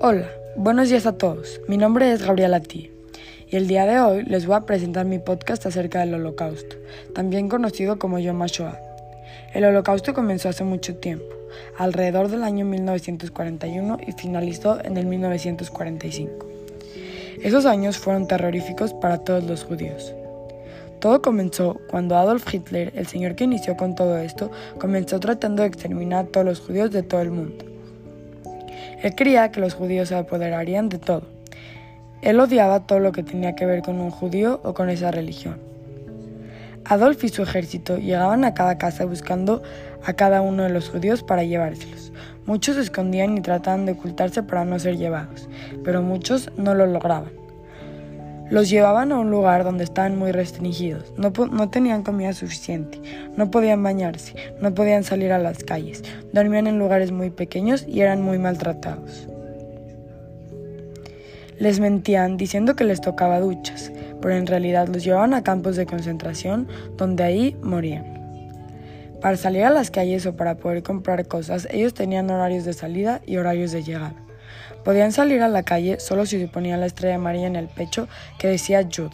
Hola, buenos días a todos. Mi nombre es Gabriela Tí y el día de hoy les voy a presentar mi podcast acerca del Holocausto, también conocido como Yom HaShoah. El Holocausto comenzó hace mucho tiempo, alrededor del año 1941 y finalizó en el 1945. Esos años fueron terroríficos para todos los judíos. Todo comenzó cuando Adolf Hitler, el señor que inició con todo esto, comenzó tratando de exterminar a todos los judíos de todo el mundo. Él creía que los judíos se apoderarían de todo. Él odiaba todo lo que tenía que ver con un judío o con esa religión. Adolf y su ejército llegaban a cada casa buscando a cada uno de los judíos para llevárselos. Muchos se escondían y trataban de ocultarse para no ser llevados, pero muchos no lo lograban. Los llevaban a un lugar donde estaban muy restringidos, no, no, tenían comida suficiente, no podían bañarse, no podían salir a las calles, dormían en lugares muy pequeños y eran muy maltratados. Les mentían diciendo que les tocaba duchas, pero en realidad los llevaban a campos de concentración donde ahí morían. Para salir a las calles o para poder comprar cosas, ellos tenían horarios de salida y horarios de llegada. Podían salir a la calle solo si se ponían la estrella amarilla en el pecho que decía Yud.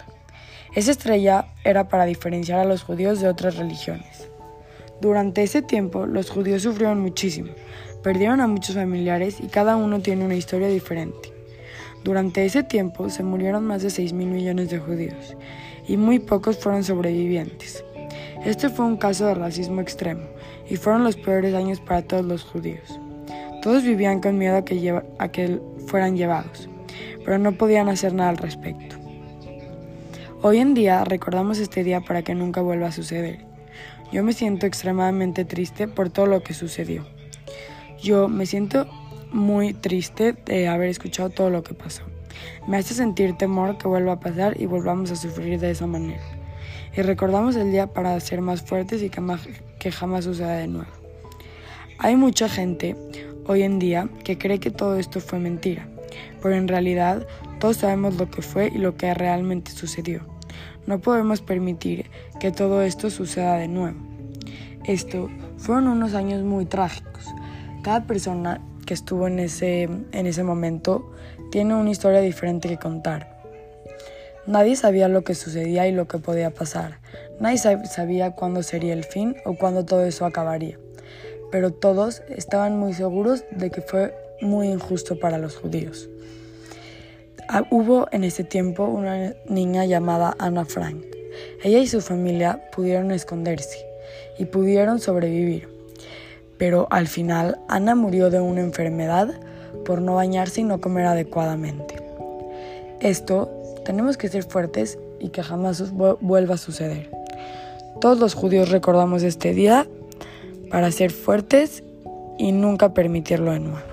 Esa estrella era para diferenciar a los judíos de otras religiones. Durante ese tiempo, los judíos sufrieron muchísimo, perdieron a muchos familiares y cada uno tiene una historia diferente. Durante ese tiempo se murieron más de 6 mil millones de judíos y muy pocos fueron sobrevivientes. Este fue un caso de racismo extremo y fueron los peores años para todos los judíos. Todos vivían con miedo a que, a que fueran llevados, pero no podían hacer nada al respecto. Hoy en día recordamos este día para que nunca vuelva a suceder. Yo me siento extremadamente triste por todo lo que sucedió. Yo me siento muy triste de haber escuchado todo lo que pasó. Me hace sentir temor que vuelva a pasar y volvamos a sufrir de esa manera. Y recordamos el día para ser más fuertes y que jamás suceda de nuevo. Hay mucha gente hoy en día que cree que todo esto fue mentira, pero en realidad todos sabemos lo que fue y lo que realmente sucedió. No podemos permitir que todo esto suceda de nuevo. Esto fueron unos años muy trágicos. Cada persona que estuvo en ese, en ese momento tiene una historia diferente que contar. Nadie sabía lo que sucedía y lo que podía pasar. Nadie sabía cuándo sería el fin o cuándo todo eso acabaría pero todos estaban muy seguros de que fue muy injusto para los judíos. Ah, hubo en ese tiempo una niña llamada Anna Frank. Ella y su familia pudieron esconderse y pudieron sobrevivir. Pero al final Ana murió de una enfermedad por no bañarse y no comer adecuadamente. Esto tenemos que ser fuertes y que jamás vuelva a suceder. Todos los judíos recordamos este día para ser fuertes y nunca permitirlo de nuevo.